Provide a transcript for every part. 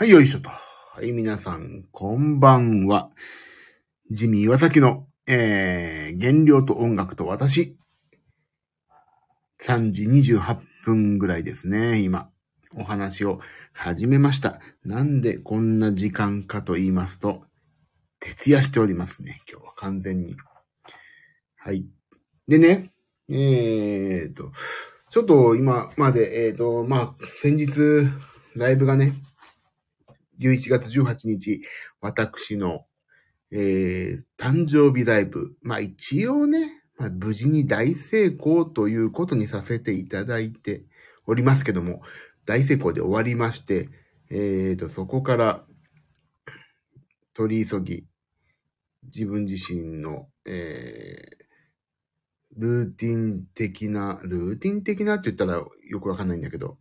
はい、よいしょと。はい、皆さん、こんばんは。ジミー岩崎の、えー、原料と音楽と私。3時28分ぐらいですね、今。お話を始めました。なんでこんな時間かと言いますと、徹夜しておりますね、今日は完全に。はい。でね、えーと、ちょっと今まで、えーと、まあ、先日、ライブがね、11月18日、私の、えー、誕生日ライブ。まあ一応ね、まあ、無事に大成功ということにさせていただいておりますけども、大成功で終わりまして、えーと、そこから、取り急ぎ、自分自身の、えー、ルーティン的な、ルーティン的なって言ったらよくわかんないんだけど、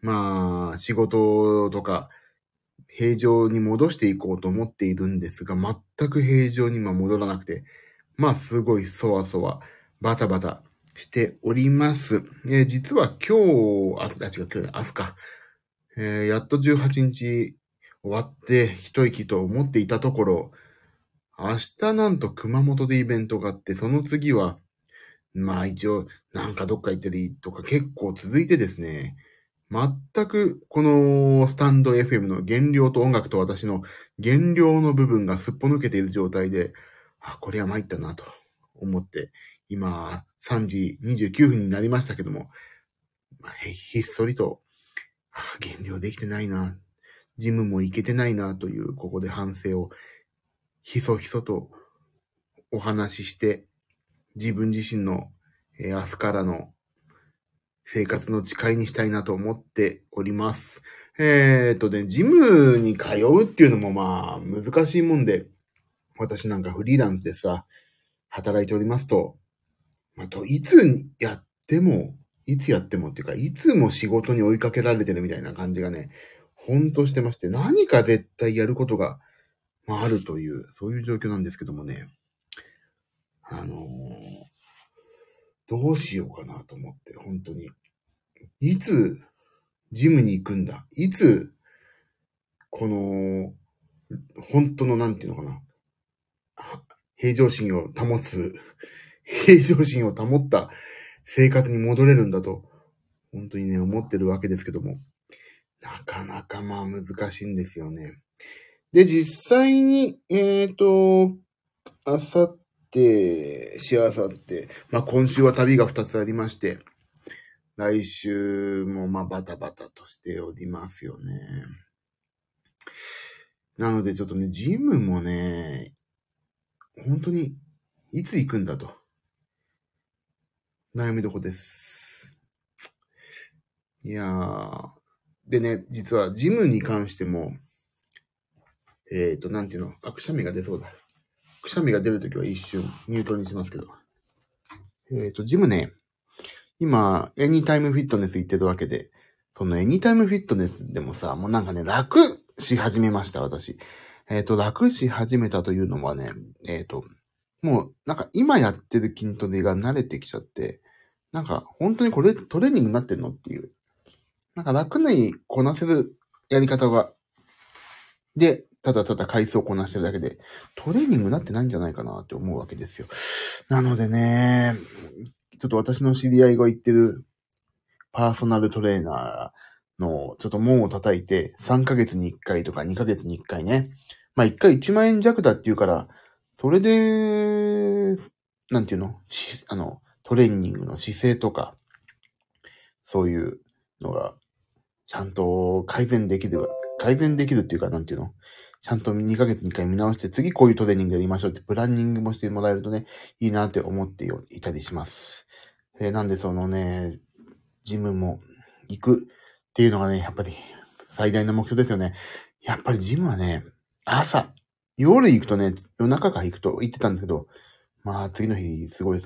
まあ、仕事とか、平常に戻していこうと思っているんですが、全く平常に今戻らなくて、まあすごいそわそわ、バタバタしております。えー実は今日、あ、あ違う、今日、明日か。えーやっと18日終わって一息と思っていたところ、明日なんと熊本でイベントがあって、その次は、まあ一応、なんかどっか行っていいとか結構続いてですね、全くこのスタンド FM の原料と音楽と私の原料の部分がすっぽ抜けている状態で、あ、これは参ったなと思って、今3時29分になりましたけども、まあひっそりと、減量できてないな、ジムも行けてないなという、ここで反省をひそひそとお話しして、自分自身の、えー明日からの生活の誓いにしたいなと思っております。えー、っとね、ジムに通うっていうのもまあ難しいもんで、私なんかフリーランスでさ、働いておりますと、まあ、と、いつやっても、いつやってもっていうか、いつも仕事に追いかけられてるみたいな感じがね、ほんとしてまして、何か絶対やることが、まあ、あるという、そういう状況なんですけどもね、あのーどうしようかなと思って、本当に。いつ、ジムに行くんだ？いつ、この、本当のなんていうのかな？平常心を保つ、平常心を保った生活に戻れるんだと、本当にね、思ってるわけですけども、なかなかまあ難しいんですよね。で、実際に、えっ、と、あさって、しあさって、まあ今週は旅が2つありまして、来週もまあバタバタとしておりますよね。なのでちょっとね、ジムもね、本当に、いつ行くんだと。悩みどこです。いやー。でね、実はジムに関しても、えっ、ー、と、なんていうの、あ、くしゃみが出そうだ。くしゃみが出るときは一瞬ミュートにしますけど。えっ、と、ジムね、今、エニタイムフィットネス行ってるわけで、そのエニタイムフィットネスでもさ、もうなんかね、楽し始めました、私。えっ、と、楽し始めたというのはね、えっ、と、もう、なんか今やってる筋トレが慣れてきちゃって、なんか本当にこれトレーニングになってんのっていう。なんか楽にこなせるやり方が、で、ただただ回数をこなしてるだけで、トレーニングになってないんじゃないかなって思うわけですよ。なのでね、ちょっと私の知り合いが言ってるパーソナルトレーナーのちょっと門を叩いて、3ヶ月に1回とか2ヶ月に1回ね。まあ1回1万円弱だって言うから、それで、なんていうの？あの、トレーニングの姿勢とか、そういうのが、ちゃんと改善できる、改善できるっていうか、なんていうの？ちゃんと2ヶ月に1回見直して、次こういうトレーニングやりましょうってプランニングもしてもらえるとね、いいなって思っていたりします。えーなんでそのね、ジムも行くっていうのがね、やっぱり最大の目標ですよね。やっぱりジムはね、朝、夜行くとね、夜中から行くと言ってたんですけど、まあ次の日すごい、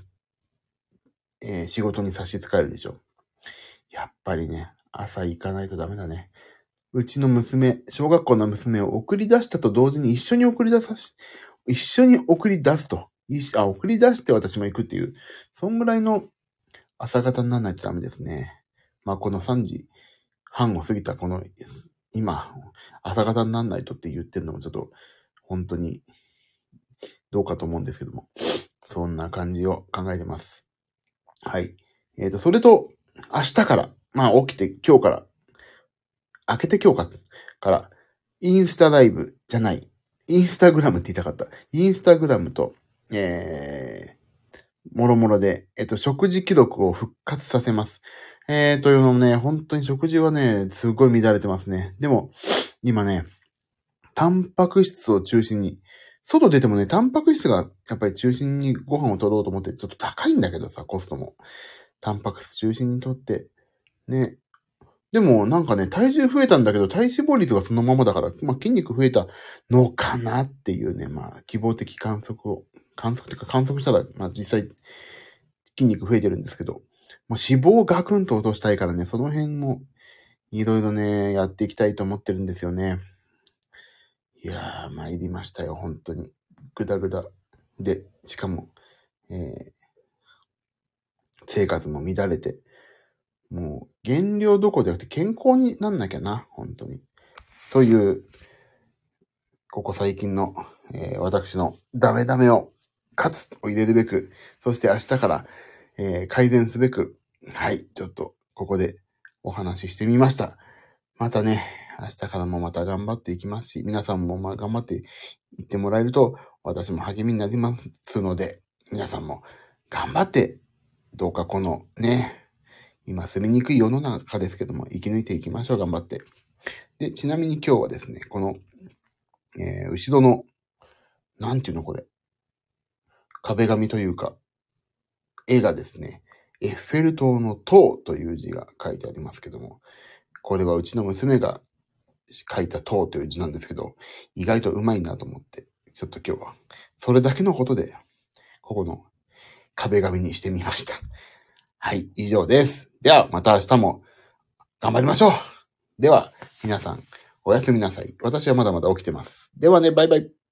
えー仕事に差し支えるでしょ。やっぱりね、朝行かないとダメだね。うちの娘、小学校の娘を送り出したと同時に一緒に送り出さし、一緒に送り出すと。いしあ、送り出して私も行くっていう、そんぐらいの朝方にならないとダメですね。まあこの3時半を過ぎたこの今、朝方になんないとって言ってるのもちょっと、本当に、どうかと思うんですけども、そんな感じを考えてます。はい。えっ、ー、と、それと、明日から、まあ起きて今日から、明けて今日か、から、インスタライブじゃない、インスタグラムって言いたかった。インスタグラムと、えー、もろもろで、えっ、と、食事記録を復活させます。えー、というのもね、本当に食事はね、すごい乱れてますね。でも、今ね、タンパク質を中心に、外出てもね、タンパク質がやっぱり中心にご飯を取ろうと思ってちょっと高いんだけどさ、コストも。タンパク質中心にとって、ね。でもなんかね、体重増えたんだけど、体脂肪率がそのままだから、まあ筋肉増えたのかなっていうね、まあ希望的観測を、観測っていうか観測したら、まあ実際筋肉増えてるんですけど、もう脂肪をガクンと落としたいからね、その辺もいろいろね、やっていきたいと思ってるんですよね。いやー、参りましたよ、本当に。ぐだぐだ。で、しかも、えー、生活も乱れて、もう、減量どころじゃなくて健康になんなきゃな、本当に。という、ここ最近の、えー、私のダメダメを、かつを入れるべく、そして明日から、えー、改善すべく、はい、ちょっと、ここでお話ししてみました。またね、明日からもまた頑張っていきますし、皆さんもまあ頑張っていってもらえると、私も励みになりますので、皆さんも頑張って、どうかこのね、今住みにくい世の中ですけども、生き抜いていきましょう、頑張って。で、ちなみに今日はですね、この、えー、後ろの、なんていうのこれ？壁紙というか、絵がですね、エッフェル塔の塔という字が書いてありますけども、これはうちの娘が書いた塔という字なんですけど、意外とうまいなと思って、ちょっと今日は、それだけのことで、ここの壁紙にしてみました。はい、以上です。では、また明日も頑張りましょうでは、皆さん、おやすみなさい。私はまだまだ起きてます。ではね、バイバイ。